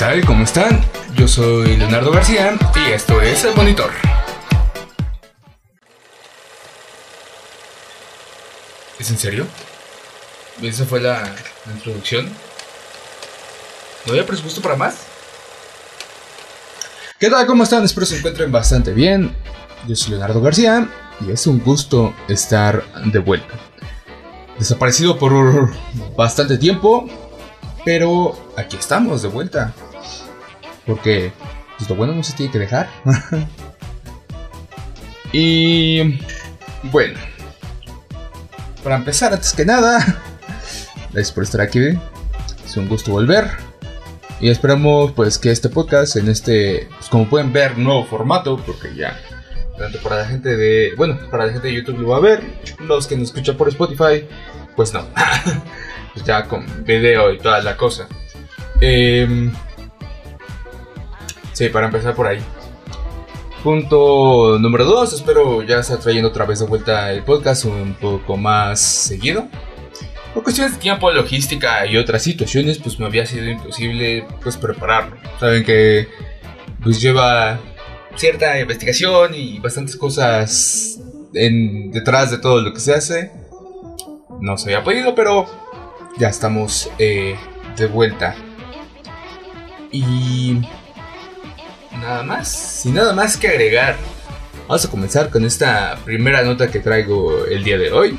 tal? ¿Cómo están? Yo soy Leonardo García y esto es El Monitor. ¿Es en serio? ¿Esa fue la, la introducción? ¿No había presupuesto para más? ¿Qué tal? ¿Cómo están? Espero se encuentren bastante bien. Yo soy Leonardo García y es un gusto estar de vuelta. Desaparecido por bastante tiempo, pero aquí estamos de vuelta. Porque pues, lo bueno no se tiene que dejar. y bueno, para empezar, antes que nada, gracias por estar aquí. Es un gusto volver. Y esperamos pues que este podcast en este, pues, como pueden ver, nuevo formato, porque ya tanto para la gente de, bueno, para la gente de YouTube lo va a ver, los que nos escuchan por Spotify, pues no, pues ya con video y toda la cosa. Eh, sí, para empezar por ahí. Punto número 2, espero ya estar trayendo otra vez de vuelta el podcast un poco más seguido. Por cuestiones de tiempo, logística y otras situaciones, pues me había sido imposible pues prepararlo. Saben que pues lleva cierta investigación y bastantes cosas en, detrás de todo lo que se hace. No se había podido, pero ya estamos eh, de vuelta. Y nada más, sin nada más que agregar. Vamos a comenzar con esta primera nota que traigo el día de hoy.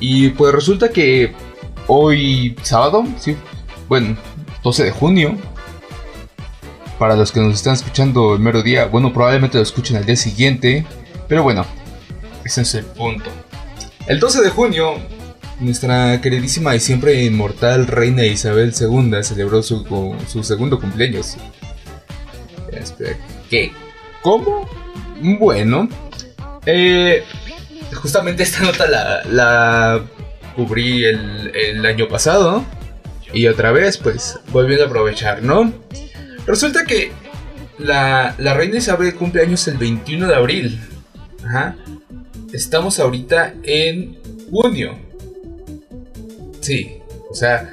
Y pues resulta que hoy sábado, sí, bueno, 12 de junio, para los que nos están escuchando el mero día, bueno, probablemente lo escuchen al día siguiente, pero bueno, ese es el punto. El 12 de junio, nuestra queridísima y siempre inmortal reina Isabel II celebró su, su segundo cumpleaños. Espera, ¿qué? ¿Cómo? Bueno, eh, justamente esta nota la, cubrí el, el, año pasado. Y otra vez, pues, volviendo a aprovechar, ¿no? Resulta que la, la reina Isabel cumple años el 21 de abril. Ajá. Estamos ahorita en junio. Sí, o sea,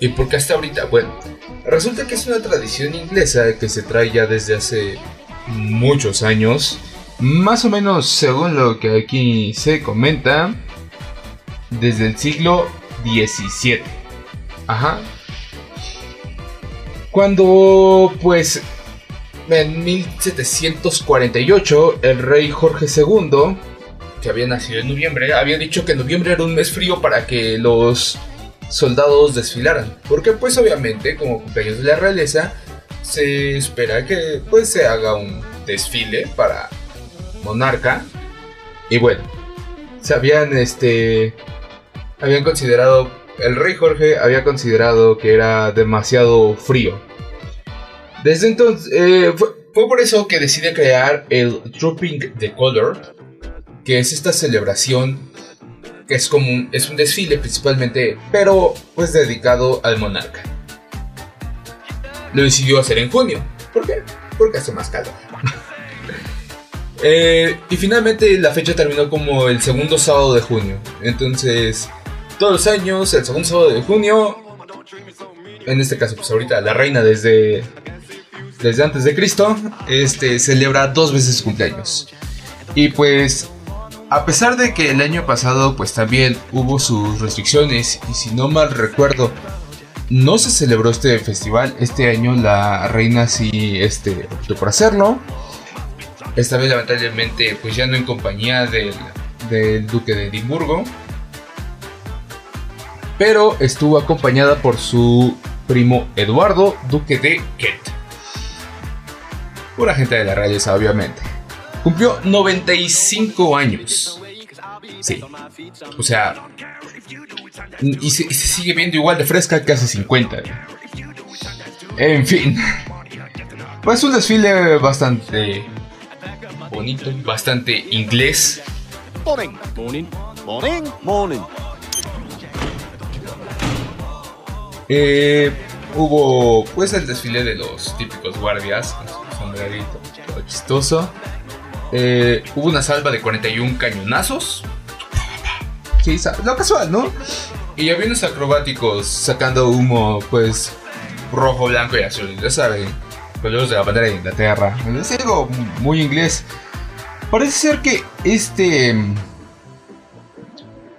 ¿y por qué hasta ahorita? Bueno, resulta que es una tradición inglesa que se trae ya desde hace muchos años. Más o menos según lo que aquí se comenta, desde el siglo XVII. Ajá. Cuando, pues, en 1748, el rey Jorge II, que había nacido en noviembre, había dicho que noviembre era un mes frío para que los soldados desfilaran. Porque, pues, obviamente, como cumpleaños de la realeza, se espera que, pues, se haga un desfile para monarca. Y bueno, se habían este habían considerado el rey Jorge había considerado que era demasiado frío. Desde entonces eh, fue, fue, por eso que decide crear el Trooping the Color, que es esta celebración que es como un, es un desfile principalmente, pero pues dedicado al monarca. Lo decidió hacer en junio. ¿Por qué? Porque hace más calor. Eh, y finalmente la fecha terminó como el segundo sábado de junio. Entonces, todos los años, el segundo sábado de junio, en este caso, pues ahorita la reina desde, desde antes de Cristo, este, celebra dos veces su cumpleaños. Y pues, a pesar de que el año pasado, pues también hubo sus restricciones, y si no mal recuerdo, no se celebró este festival, este año la reina sí este, optó por hacerlo. Esta vez lamentablemente pues ya no en compañía del, duque de Edimburgo. Pero estuvo acompañada por su primo Eduardo, duque de Kent. Pura gente de la realeza, obviamente. Cumplió 95 años. Sí. O sea... Y se, y se sigue viendo igual de fresca que hace 50. En fin. Pues un desfile bastante bonito, bastante inglés. Morning, morning, morning, morning. Eh, hubo pues el desfile de los típicos guardias con su sombrerito, todo chistoso. Eh, hubo una salva de 41 cañonazos. Sí, lo casual, ¿no? Y aviones acrobáticos sacando humo, pues rojo, blanco y azul, ya saben, colores de la bandera de Inglaterra. Es algo muy inglés. Parece ser que este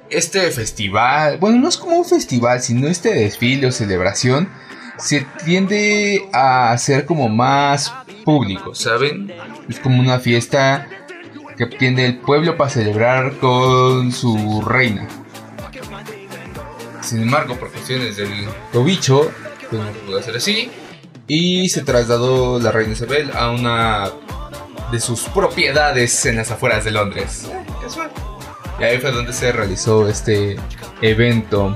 este festival, bueno, no es como un festival, sino este desfile o celebración se tiende a hacer como más público, ¿saben? Es como una fiesta que tiende el pueblo para celebrar con su reina. Sin embargo, por cuestiones del cobicho, pues no pudo hacer así. Y se trasladó la reina Isabel a una de sus propiedades en las afueras de Londres. Y ahí fue donde se realizó este evento.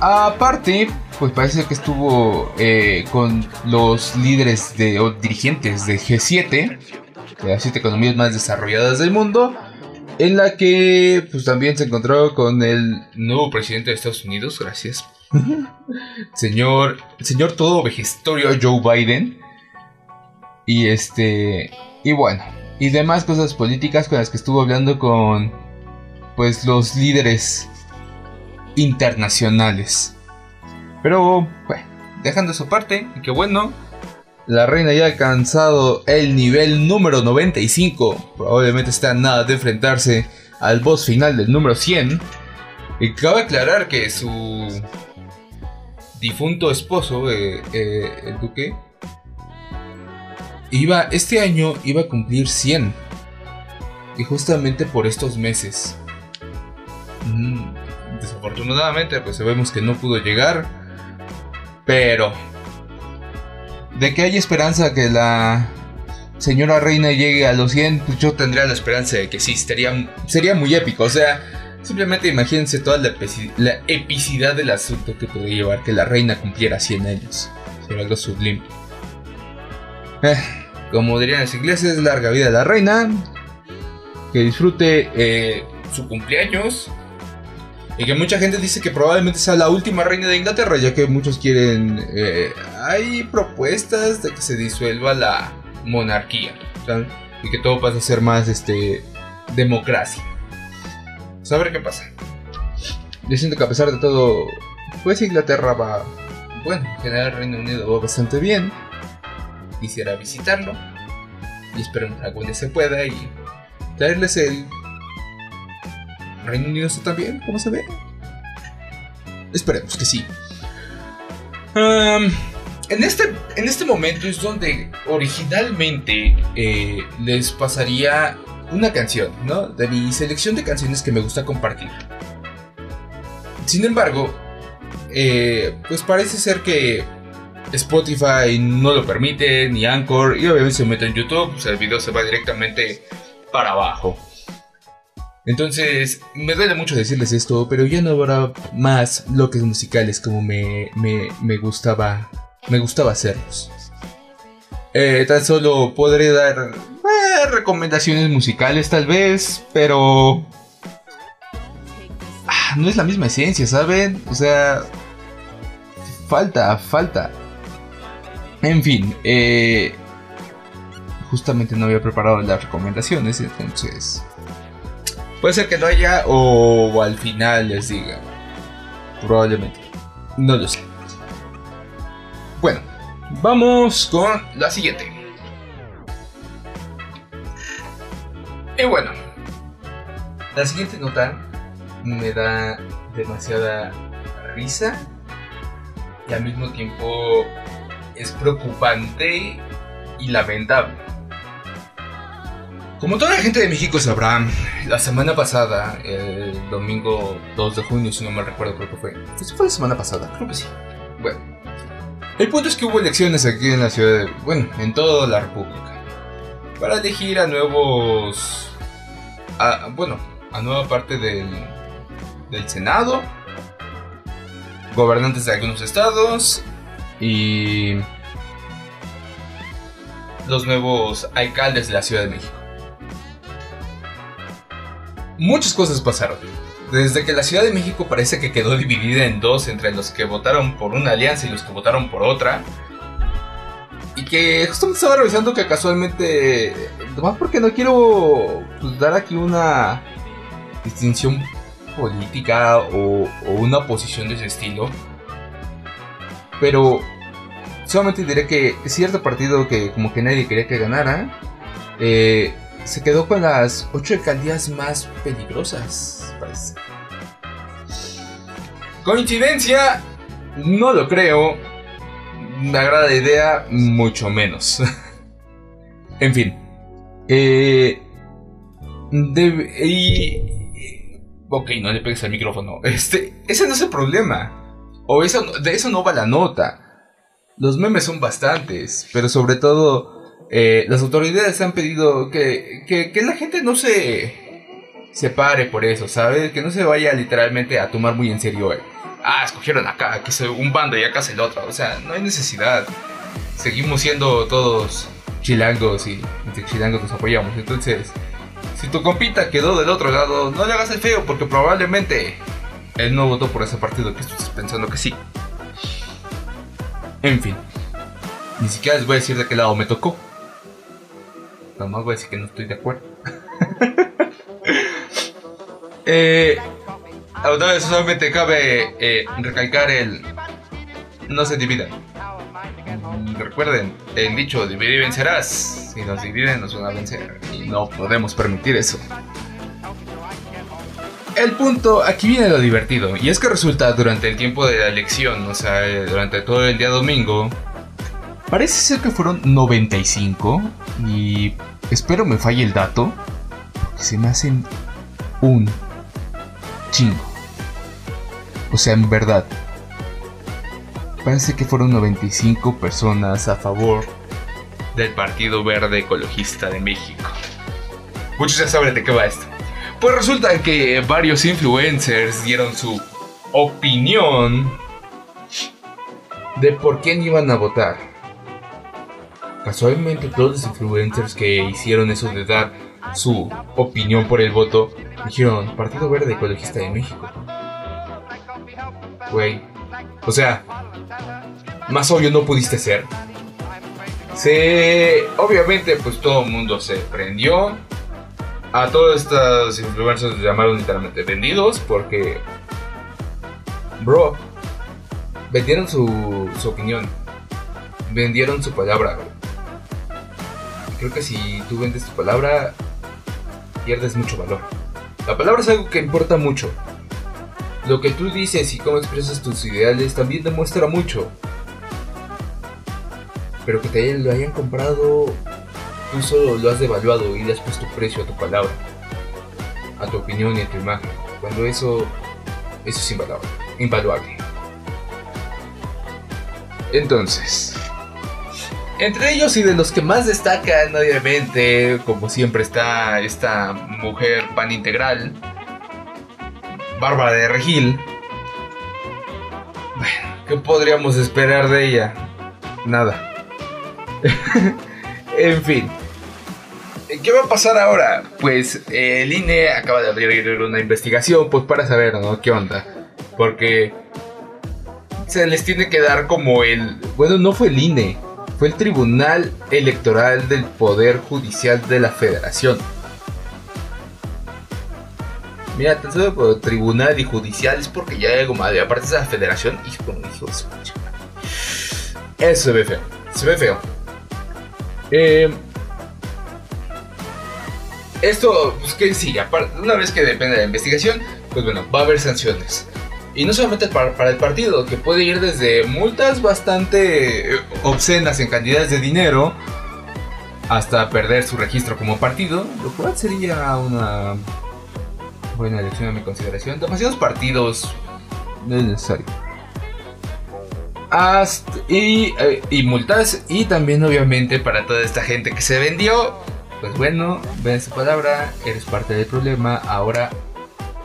Aparte, pues parece que estuvo eh, con los líderes de, o dirigentes de G7, de las siete economías más desarrolladas del mundo, en la que pues también se encontró con el nuevo presidente de Estados Unidos, gracias, señor, señor todo vejestorio Joe Biden, y este, y bueno, y demás cosas políticas con las que estuvo hablando con pues los líderes internacionales. Pero bueno, dejando eso aparte, y que bueno, la reina ya ha alcanzado el nivel número 95. Probablemente está nada de enfrentarse al boss final del número 100. Y cabe aclarar que su difunto esposo, eh, eh, el duque, iba, este año iba a cumplir 100. Y justamente por estos meses. Mm, desafortunadamente, pues sabemos que no pudo llegar. Pero... De que hay esperanza que la señora reina llegue a los 100, pues yo tendría la esperanza de que sí, sería, sería muy épico. O sea, simplemente imagínense toda la, epicidad del asunto que podría llevar que la reina cumpliera 100 años. Sería algo sublime. Eh, como dirían los ingleses, larga vida a la reina. Que disfrute eh, su cumpleaños. Y que mucha gente dice que probablemente sea la última reina de Inglaterra, ya que muchos quieren... Eh, hay propuestas de que se disuelva la monarquía. Y que todo pase a ser más este, democracia. Pues a ver qué pasa. Yo siento que a pesar de todo, pues Inglaterra va... Bueno, en general el Reino Unido va bastante bien. Quisiera visitarlo. Y espero que algún día se pueda y traerles el Reino Unido está también, ¿cómo se ve? Esperemos que sí. en, este, en este momento es donde originalmente eh, les pasaría una canción, ¿no? De mi selección de canciones que me gusta compartir. Sin embargo, eh, pues parece ser que Spotify no lo permite, ni Anchor, y obviamente se mete en YouTube, pues el video se va directamente para abajo. Entonces, me duele mucho decirles esto, pero ya no habrá más bloques musicales como me, me, gustaba me gustaba hacerlos. Eh, tan solo podré dar eh, recomendaciones musicales tal vez, pero... Ah, no es la misma esencia, ¿saben? O sea... Falta, falta. En fin, eh, justamente no había preparado las recomendaciones, entonces Puede ser que no haya o al final les diga. Probablemente. No lo sé. Bueno, vamos con la siguiente. Y bueno, la siguiente nota me da demasiada risa y al mismo tiempo es preocupante y lamentable. Como toda la gente de México sabrá, la semana pasada, el domingo 2 de junio, si no me recuerdo, creo que fue. fue la semana pasada? Creo que sí. Bueno, el punto es que hubo elecciones aquí en la ciudad, de, bueno, en toda la República, para elegir a nuevos, a, bueno, a nueva parte del, del Senado, gobernantes de algunos estados y los nuevos alcaldes de la Ciudad de México muchas cosas pasaron. Desde que la Ciudad de México parece que quedó dividida en dos entre los que votaron por una alianza y los que votaron por otra. Y que justamente estaba revisando que casualmente, nomás porque no quiero pues, dar aquí una distinción política o, una posición de ese estilo. Pero solamente diré que cierto partido que como que nadie quería que ganara, eh, se quedó con las 8 alcaldías más peligrosas, parece. ¿Coincidencia? No lo creo. Me agrada la idea, mucho menos. en fin. Eh, y, ok, no le pegues al micrófono. Este, ese no es el problema. O eso, de eso no va la nota. Los memes son bastantes, pero sobre todo eh, las autoridades han pedido que, que, la gente no se, se pare por eso, ¿sabes? Que no se vaya literalmente a tomar muy en serio. ah, escogieron acá, que es un bando y acá es el otro. O sea, no hay necesidad. Seguimos siendo todos chilangos y entre chilangos nos apoyamos. Entonces, si tu compita quedó del otro lado, no le hagas el feo porque probablemente él no votó por ese partido que estás pensando que sí. En fin. Ni siquiera les voy a decir de qué lado me tocó. Nomás voy a decir que no estoy de acuerdo. eh, vez solamente cabe eh, recalcar el... No se dividan. Mm, recuerden, el dicho divide y vencerás. Si nos dividen nos van a vencer. Y no podemos permitir eso. El punto, aquí viene lo divertido, y es que resulta durante el tiempo de la elección, o sea, durante todo el día domingo, parece ser que fueron 95, y espero me falle el dato, se me hacen un chingo. O sea, en verdad, parece que fueron 95 personas a favor del Partido Verde Ecologista de México. Muchos ya saben de qué va esto. Pues resulta que varios influencers dieron su opinión de por quién iban a votar. Casualmente todos los influencers que hicieron eso de dar su opinión por el voto dijeron Partido Verde Ecologista de México. Güey. O sea, más obvio no pudiste ser. Se, obviamente, pues todo el mundo se prendió a todos estos influencers los llamaron literalmente vendidos porque, bro, vendieron su, su opinión, vendieron su palabra. Creo que si tú vendes tu palabra, pierdes mucho valor. La palabra es algo que importa mucho. Lo que tú dices y cómo expresas tus ideales también demuestra mucho. Pero que te lo hayan comprado tú solo lo has devaluado y le has puesto precio a tu palabra, a tu opinión y a tu imagen, cuando eso, eso es invaluable. invaluable. Entonces, entre ellos y de los que más destacan, obviamente, como siempre está esta mujer pan integral, Bárbara de Regil. Bueno, ¿qué podríamos esperar de ella? Nada. en fin. ¿Qué va a pasar ahora? Pues eh, el INE acaba de abrir una investigación pues para saber, ¿no? ¿Qué onda? Porque se les tiene que dar como el... Bueno, no fue el INE, fue el Tribunal Electoral del Poder Judicial de la Federación. Mira, tan tribunal y judicial es porque ya hay algo más. aparte de la federación, y como dijo eso. Eso se ve feo. Se ve feo. Eh, esto, pues que sí, una vez que depende de la investigación, pues bueno, va a haber sanciones. Y no solamente para, el partido, que puede ir desde multas bastante eh, obscenas en cantidades de dinero hasta perder su registro como partido, lo cual sería una buena elección a mi consideración. Demasiados partidos no es necesario. y, eh, y multas, y también obviamente para toda esta gente que se vendió, pues bueno, ven su palabra, eres parte del problema, ahora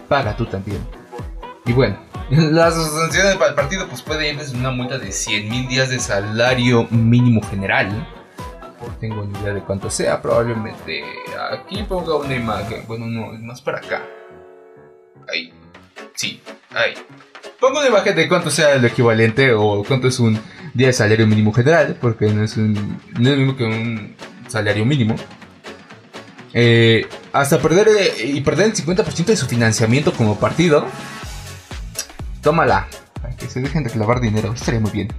paga tú también. Y bueno, las sanciones para el partido pues puede ir desde una multa de 100 mil días de salario mínimo general. No tengo ni idea de cuánto sea, probablemente aquí ponga una imagen. Bueno, no, es más para acá. Ahí. Sí, ahí. Pongo una imagen de cuánto sea el equivalente o cuánto es un día de salario mínimo general, porque no es, un, no es lo mismo que un salario mínimo. Eh, hasta perder eh, y perder el 50% de su financiamiento como partido. Tómala. Para que se dejen de clavar dinero. Estaría muy bien.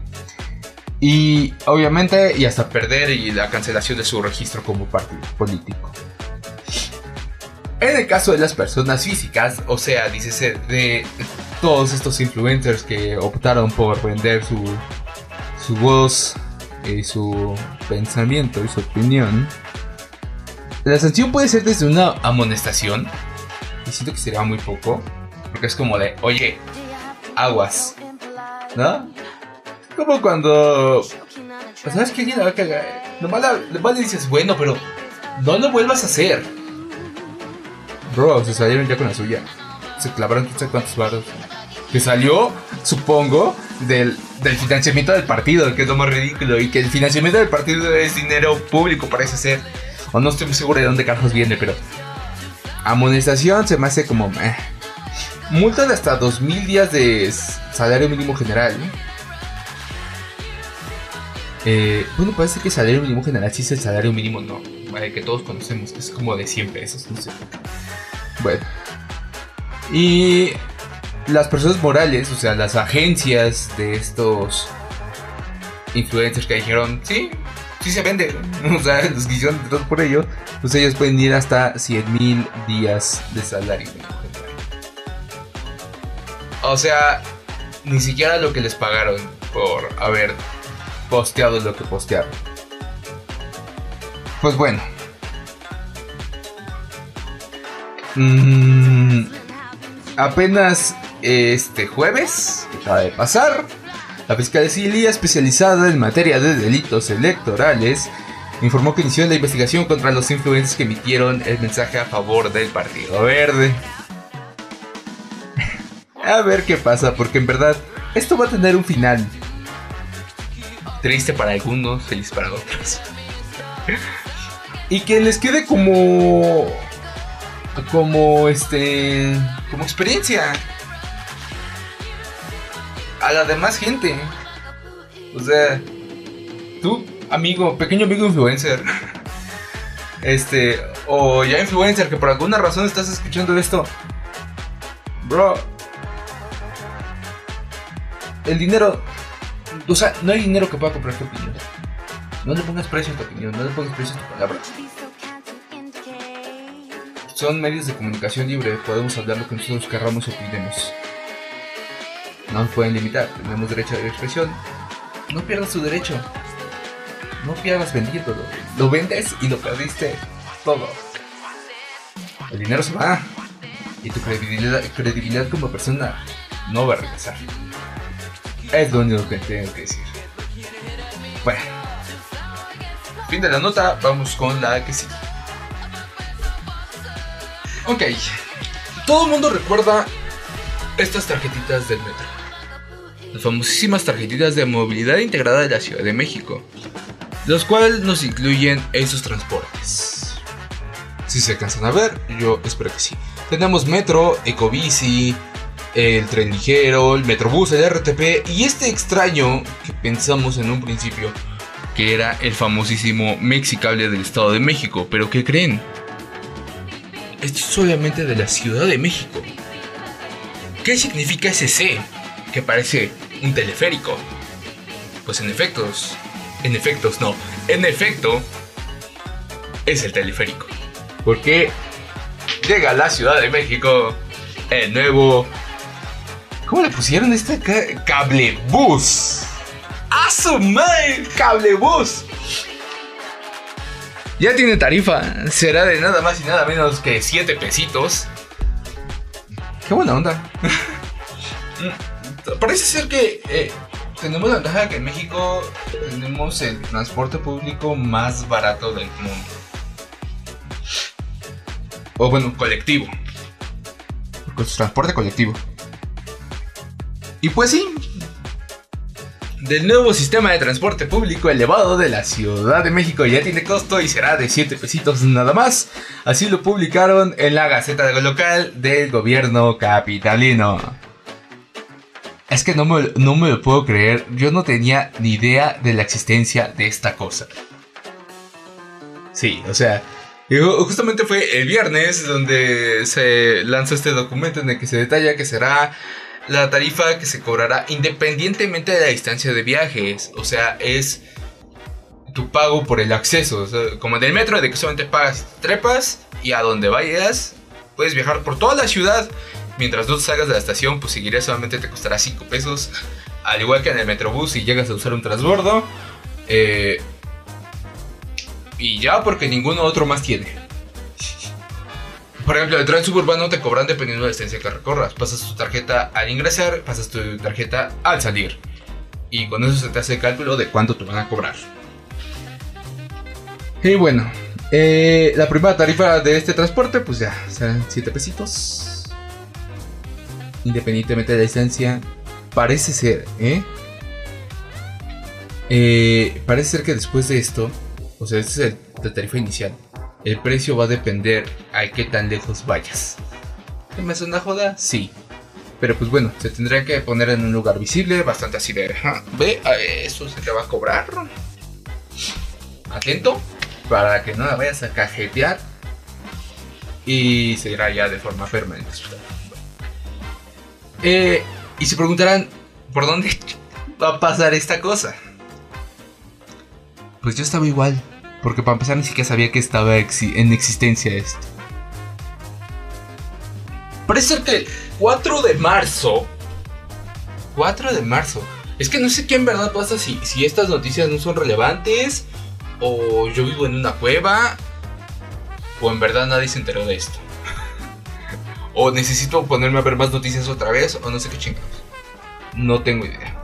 Y obviamente, y hasta perder y la cancelación de su registro como partido político. En el caso de las personas físicas, o sea, dice de todos estos influencers que optaron por vender su, su voz, y su pensamiento y su opinión, la sanción puede ser desde una amonestación, y siento que sería muy poco, porque es como de, oye, aguas, ¿no? Como cuando, ¿sabes qué? Alguien la va a cagar. Nomás, le dices, bueno, pero no lo vuelvas a hacer. Bro, se salieron ya con la suya. Se clavaron no sé cuántos barros. Que salió, supongo, del, del, financiamiento del partido, que es lo más ridículo. Y que el financiamiento del partido es dinero público, parece ser. O no estoy muy seguro de dónde carajos viene, pero. Amonestación se me hace como. Eh. Multa hasta 2.000 días de salario mínimo general. Eh, bueno, parece que salario mínimo general sí es el salario mínimo, no. que todos conocemos, es como de 100 pesos, no sé. Bueno. Y las personas morales, o sea, las agencias de estos influencers que dijeron, sí, sí se vende, o sea, los que hicieron todo por ello, pues ellos pueden ir hasta 100 mil días de salario. O sea, ni siquiera lo que les pagaron por haber posteado lo que postearon. Pues bueno, Mm, apenas este jueves, que acaba de pasar, la Fiscalía Especializada en materia de delitos electorales informó que inició la investigación contra los influencers que emitieron el mensaje a favor del Partido Verde. A ver qué pasa, porque en verdad esto va a tener un final. Triste para algunos, feliz para otros. y que les quede como como este como experiencia a la demás gente. O sea, tú, amigo, pequeño amigo influencer, este, o ya influencer que por alguna razón estás escuchando esto, bro, el dinero, o sea, no hay dinero que pueda comprar tu opinión. No le pongas precio a tu opinión, no le pongas precio a tu palabra son medios de comunicación libre, podemos hablar lo que nosotros querramos o opinemos. No nos pueden limitar, tenemos derecho a la expresión. No pierdas tu derecho. No pierdas vendiéndolo. Lo vendes y lo perdiste todo. El dinero se va. Y tu credibilidad como persona no va a regresar. Es lo único que tengo que decir. Bueno. Fin de la nota, vamos con la que sigue. Ok. Todo el mundo recuerda estas tarjetitas del metro. Las famosísimas tarjetitas de movilidad integrada de la Ciudad de México. Los cuales nos incluyen en sus transportes. Si se cansan a ver, yo espero que sí. Tenemos metro, ecobici, el tren ligero, el metrobús, el RTP y este extraño que pensamos en un principio que era el famosísimo Mexicable del Estado de México. Pero ¿qué creen? Esto es obviamente de la Ciudad de México. ¿Qué significa ese C? Que parece un teleférico. Pues en efectos, en efectos no, en efecto, es el teleférico. Porque llega a la Ciudad de México el nuevo... ¿Cómo le pusieron este cablebus? ¡A su madre! ¡Cablebus! Ya tiene tarifa, será de nada más y nada menos que 7 pesitos. Qué buena onda. Parece ser que eh, tenemos la ventaja de que en México tenemos el transporte público más barato del mundo. O bueno, colectivo. Transporte colectivo. Y pues sí, del nuevo sistema de transporte público elevado de la Ciudad de México ya tiene costo y será de 7 pesitos nada más. Así lo publicaron en la Gaceta Local del gobierno capitalino. Es que no me, no me lo puedo creer, yo no tenía ni idea de la existencia de esta cosa. Sí, o sea, justamente fue el viernes donde se lanzó este documento en el que se detalla que será la tarifa que se cobrará independientemente de la distancia de viajes. O sea, es tu pago por el acceso. como en el metro, de que solamente pagas trepas y a donde vayas puedes viajar por toda la ciudad. Mientras no salgas de la estación, pues seguiré solamente te costará 5 pesos. Al igual que en el metrobús si llegas a usar un transbordo. Eh, y ya porque ninguno otro más tiene. Por ejemplo, el tren suburbano te cobran dependiendo de la distancia que recorras. Pasas tu tarjeta al ingresar, pasas tu tarjeta al salir. Y con eso se te hace el cálculo de cuánto te van a cobrar. Y bueno, eh, la primera tarifa de este transporte, pues ya, serán 7 pesitos. Independientemente de la distancia, parece ser, ¿eh? ¿eh? Parece ser que después de esto, o sea, esta es la tarifa inicial. El precio va a depender a qué tan lejos vayas. ¿Qué me suena joda? Sí. Pero pues bueno, se tendría que poner en un lugar visible, bastante así de... Ve, a eso se te va a cobrar. Atento para que no la vayas a cajetear y se irá ya de forma permanente. Eh, y se preguntarán, ¿por dónde va a pasar esta cosa? Pues yo estaba igual, porque para empezar ni siquiera sabía que estaba en existencia esto. Parece que el 4 de marzo... 4 de marzo. Es que no sé qué en verdad pasa si, si estas noticias no son relevantes o yo vivo en una cueva, o en verdad nadie se enteró de esto. o necesito ponerme a ver más noticias otra vez, o no sé qué chingados. No tengo idea.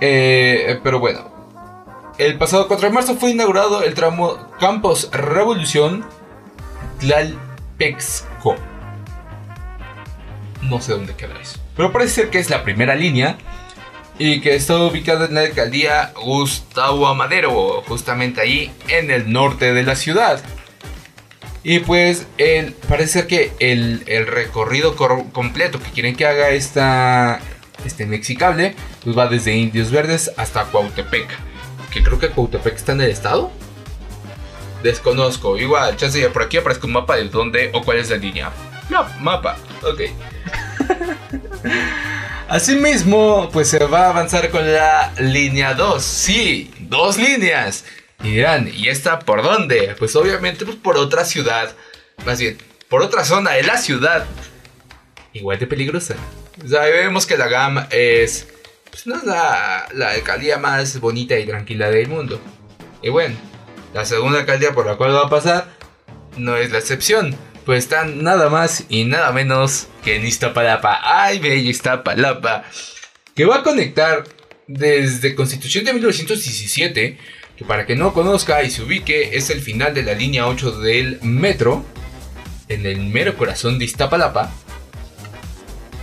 Eh, pero bueno, el pasado 4 de marzo fue inaugurado el tramo Campos Revolución Tlalpexco. No sé dónde queda eso. Pero parece ser que es la primera línea y que está ubicado en la alcaldía Gustavo Amadero, justamente ahí en el norte de la ciudad. Y pues parece que el, recorrido completo que quieren que haga esta, este Mexicable, pues va desde Indios Verdes hasta Cuautepec. Que creo que Cuautepec está en el estado. Desconozco, igual, chance por aquí aparezca un mapa de dónde o cuál es la línea. No, mapa, ok. Asimismo, pues se va a avanzar con la línea 2. Sí, dos líneas. Y dirán, ¿y esta por dónde? Pues obviamente pues por otra ciudad. Más bien, por otra zona de la ciudad. Igual de peligrosa. Sabemos que la gama es... Pues no es la, la alcaldía más bonita y tranquila del mundo. Y bueno, la segunda alcaldía por la cual va a pasar no es la excepción pues están nada más y nada menos que en Iztapalapa. ¡Ay, bello Iztapalapa! Que va a conectar desde Constitución de 1917, que para que no conozca y se ubique, es el final de la línea 8 del metro, en el mero corazón de Iztapalapa,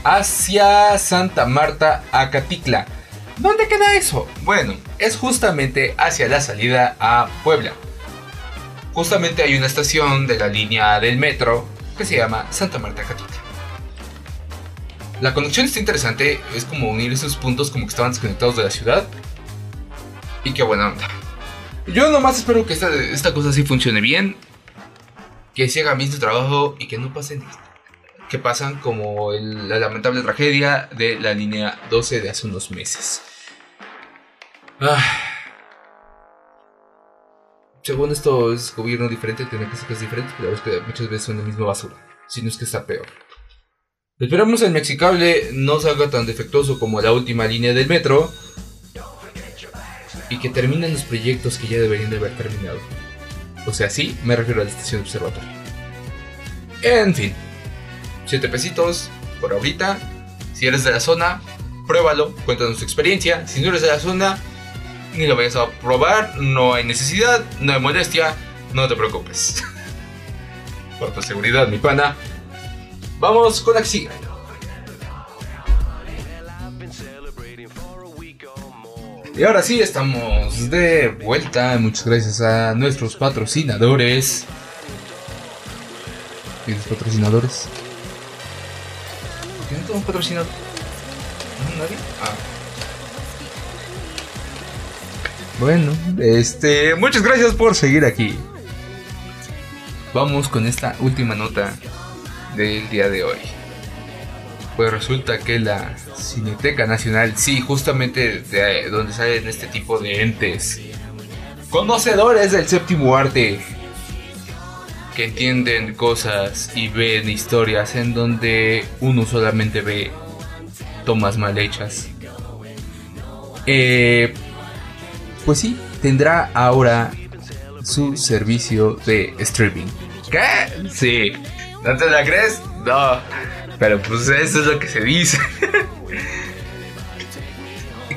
hacia Santa Marta, Acatitla. ¿Dónde queda eso? Bueno, es justamente hacia la salida a Puebla justamente hay una estación de la línea del metro que se llama Santa Marta Catita. La conexión está interesante, es como unir esos puntos como que estaban desconectados de la ciudad. Y qué buena onda. Yo nomás espero que esta, cosa sí funcione bien, que se haga bien su trabajo y que no pasen que pasan como la lamentable tragedia de la línea 12 de hace unos meses. Ah según esto es gobierno diferente, tiene cosas diferentes, pero es que muchas veces son la misma basura, si no es que está peor. Esperamos el Mexicable no salga tan defectuoso como la última línea del metro y que terminen los proyectos que ya deberían de haber terminado. O sea, sí, me refiero a la estación observatorio. En fin, 7 pesitos por ahorita. Si eres de la zona, pruébalo, cuéntanos tu experiencia. Si no eres de la zona, ni lo vayas a probar, no hay necesidad, no hay molestia, no te preocupes. Por tu seguridad, mi pana. Vamos con la Y ahora sí, estamos de vuelta. Muchas gracias a nuestros patrocinadores. ¿Tienes patrocinadores? ¿Quién tengo patrocinador? ¿Nadie? Ah. Bueno, este, muchas gracias por seguir aquí. Vamos con esta última nota del día de hoy. pues resulta que la Cineteca Nacional, sí, justamente de donde salen este tipo de entes, conocedores del séptimo arte, que entienden cosas y ven historias en donde uno solamente ve tomas mal hechas. Eh, pues sí, tendrá ahora su servicio de streaming. ¿Qué? Sí. ¿No te la crees? No. Pero pues eso es lo que se dice.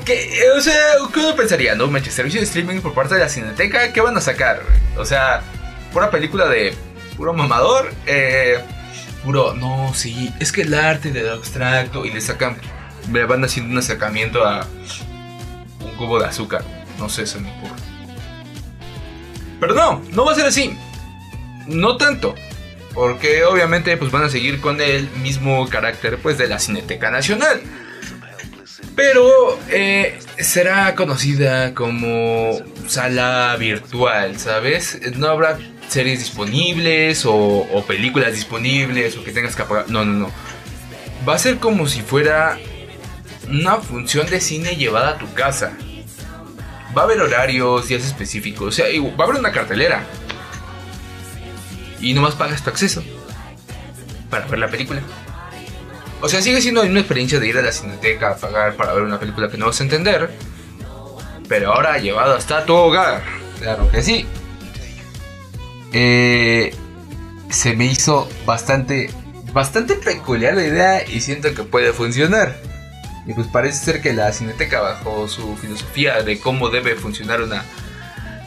¿Qué? O sea, ¿qué uno pensaría? ¿No? Manches, servicio de streaming por parte de la Cineteca, ¿qué van a sacar? O sea, pura película de puro mamador. Eh, puro, no, sí, es que el arte de abstracto y le sacan, le van haciendo un acercamiento a un cubo de azúcar. No sé, se me ocurre. Pero no, no va a ser así. No tanto. Porque obviamente pues van a seguir con el mismo carácter pues de la Cineteca Nacional. Pero eh, será conocida como sala virtual, ¿sabes? No habrá series disponibles o, o, películas disponibles o que tengas que apagar. No, no, no. Va a ser como si fuera una función de cine llevada a tu casa. Va a haber horarios, días específicos. O sea, va a haber una cartelera y nomás pagas tu acceso para ver la película. O sea, sigue siendo una experiencia de ir a la cineteca a pagar para ver una película que no vas a entender, pero ahora llevado hasta tu hogar. Claro que sí. Eh, se me hizo bastante, bastante peculiar la idea y siento que puede funcionar. Y pues parece ser que la cineteca, bajo su filosofía de cómo debe funcionar una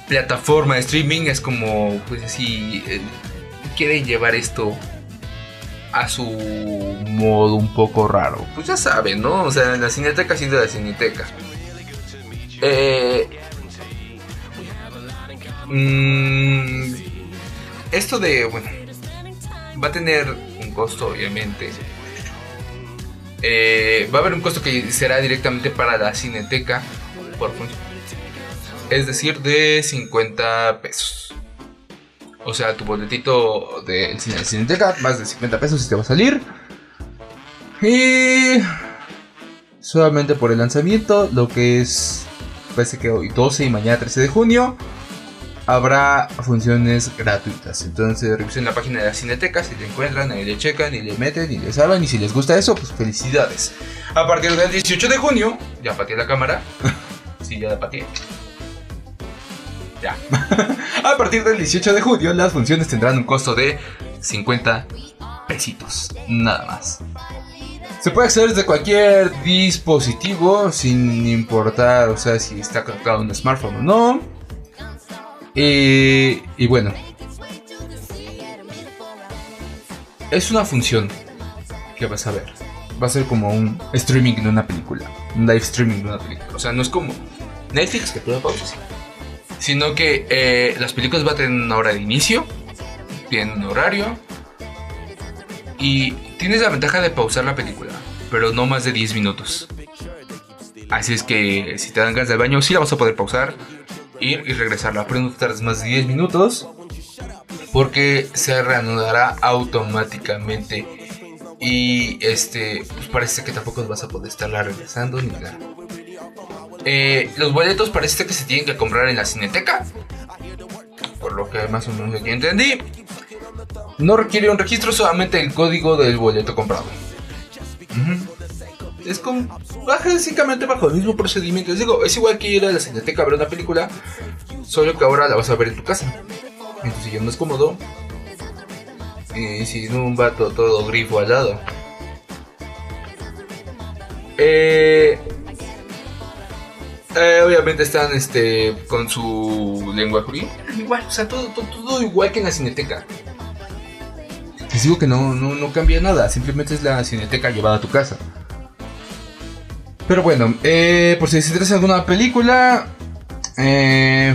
plataforma de streaming, es como, pues así, quieren llevar esto a su modo un poco raro. Pues ya saben, ¿no? O sea, la cineteca siendo la cineteca. Eh, mm, esto de, bueno, va a tener un costo, obviamente. Eh, va a haber un costo que será directamente para la cineteca por Es decir, de 50 pesos. O sea, tu boletito de Cineteca, más de 50 pesos si te va a salir. Y solamente por el lanzamiento, lo que es, parece que hoy 12 y mañana 13 de junio, habrá funciones gratuitas. Entonces revisen la página de la Cineteca, si le encuentran, ahí le checan, y le meten, y le saben, y si les gusta eso, pues felicidades. A partir del 18 de junio, ya pateé la cámara. sí, ya la pateé. Ya. a partir del 18 de julio, las funciones tendrán un costo de 50 pesitos. Nada más. Se puede acceder desde cualquier dispositivo sin importar, o sea, si está conectado un smartphone o no. Y bueno, es una función que vas a ver. Va a ser como un streaming de una película, un live streaming de una película. O sea, no es como Netflix que tú pausas sino que eh, las películas van a tener una hora de inicio, tienen un horario y tienes la ventaja de pausar la película, pero no más de 10 minutos. Así es que si te dan ganas de baño, sí la vas a poder pausar, ir y regresarla, pero no tardes más de 10 minutos porque se reanudará automáticamente y este pues parece que tampoco vas a poder estarla regresando ni nada. Eh, los boletos parece que se tienen que comprar en la cineteca. Por lo que más o menos aquí entendí. No requiere un registro, solamente el código del boleto comprado. Es como básicamente bajo el mismo procedimiento. Les digo, es igual que ir a la cineteca a ver una película, solo que ahora la vas a ver en tu casa. Entonces ya no es cómodo. Y sin un vato todo grifo al lado. Eh, eh, obviamente están este con su lengua Igual, o sea, todo, todo, igual que en la cineteca. Les digo que no, no, cambia nada, simplemente es la cineteca llevada a tu casa. Pero bueno, eh, por si se interesa alguna película, eh,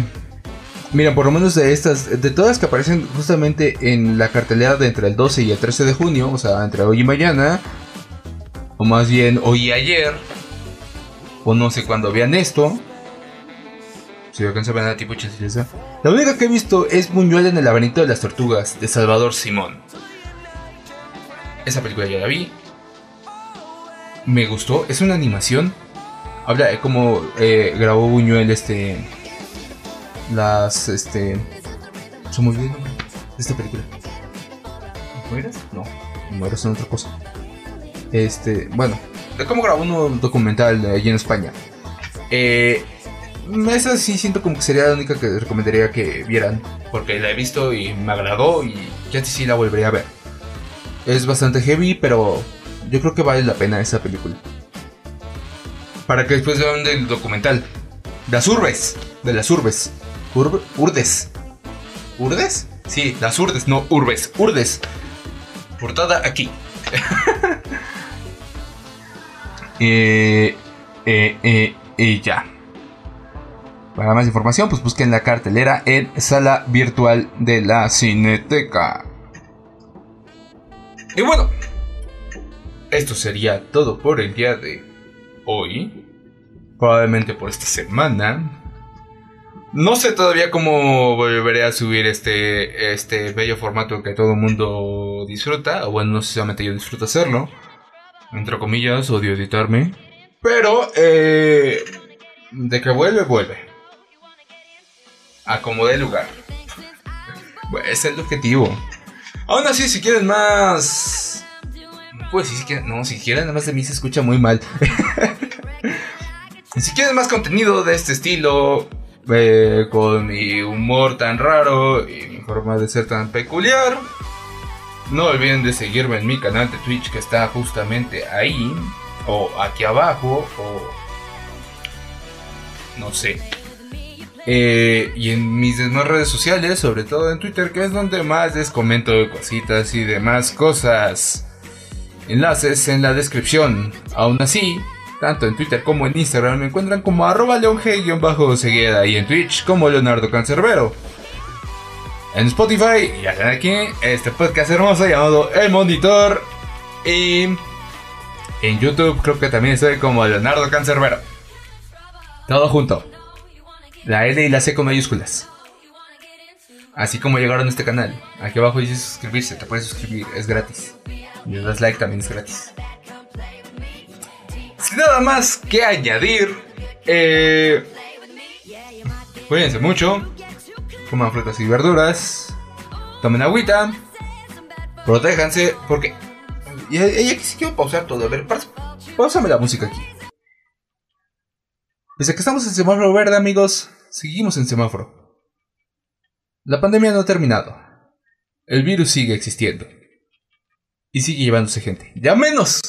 mira, por lo menos de estas, de todas que aparecen justamente en la cartelera de entre el 12 y el 13 de junio, o sea, entre hoy y mañana, o más bien hoy y ayer, o no sé cuándo vean esto. Si alcanza a ver tipo chilesa. La única que he visto es Muñuel en el laberinto de las tortugas de Salvador Simón. Esa película ya la vi. Me gustó. Es una animación. Habla de cómo eh, grabó Buñuel este. Las. Este. Olvidó de esta película. ¿Mueras? No, mueras son otra cosa. Este. Bueno, de cómo grabó un documental allí en España. Eh, esa sí siento como que sería la única que recomendaría que vieran. Porque la he visto y me agradó y ya sí la volvería a ver. Es bastante heavy, pero yo creo que vale la pena esa película. Para que después vean del documental. Las urbes. De las urbes. urdes. ¿Urdes? Sí, las urdes, no urbes. Urdes. Portada aquí. eh, eh, eh, y ya. Para más información, pues busquen la cartelera en sala virtual de la Cineteca. Y bueno, esto sería todo por el día de hoy. Probablemente por esta semana. No sé todavía cómo volveré a subir este, este bello formato que todo el mundo disfruta. O bueno, no solamente yo disfruto hacerlo. Entre comillas, odio editarme. Pero, eh, de que vuelve, vuelve acomodé el lugar. Ese es el objetivo. Aún así, si quieren más. Pues si quieren. No, si quieren nada más de mí se escucha muy mal. si quieren más contenido de este estilo. Eh, con mi humor tan raro y mi forma de ser tan peculiar. No olviden de seguirme en mi canal de Twitch que está justamente ahí. O aquí abajo. O. No sé. Eh, y en mis demás redes sociales, sobre todo en Twitter, que es donde más les comento cositas y demás cosas. Enlaces en la descripción. Aún así, tanto en Twitter como en Instagram me encuentran como arroba leonge-segueda y en Twitch como Leonardo Cancerbero. En Spotify, ya saben aquí, este podcast hermoso llamado El Monitor. Y en YouTube creo que también estoy como Leonardo Cancerbero. Todo junto. La L y la C con mayúsculas. Así como llegaron a este canal. Aquí abajo dice suscribirse, te puedes suscribir, es gratis. Y das like también es gratis. Sin nada más que añadir, eh, cuídense mucho, coman frutas y verduras, tomen agüita, protéjanse, porque... Y aquí sí quiero pausar todo, a ver, pausame la música aquí. Desde que estamos en semáforo verde, amigos, seguimos en semáforo. La pandemia no ha terminado. El virus sigue existiendo. Y sigue llevándose gente. Ya menos.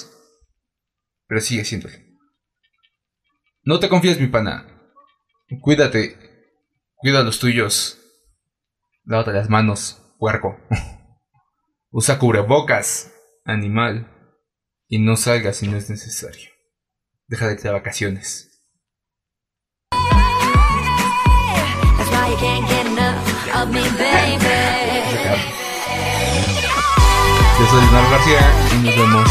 Pero sigue siendo. No te confíes, mi pana. Cuídate. Cuida a los tuyos. Lávate las manos, puerco. Usa cubrebocas, animal. Y no salgas si no es necesario. Deja de ir vacaciones. Of me, baby. Yo soy Leonardo García y nos vemos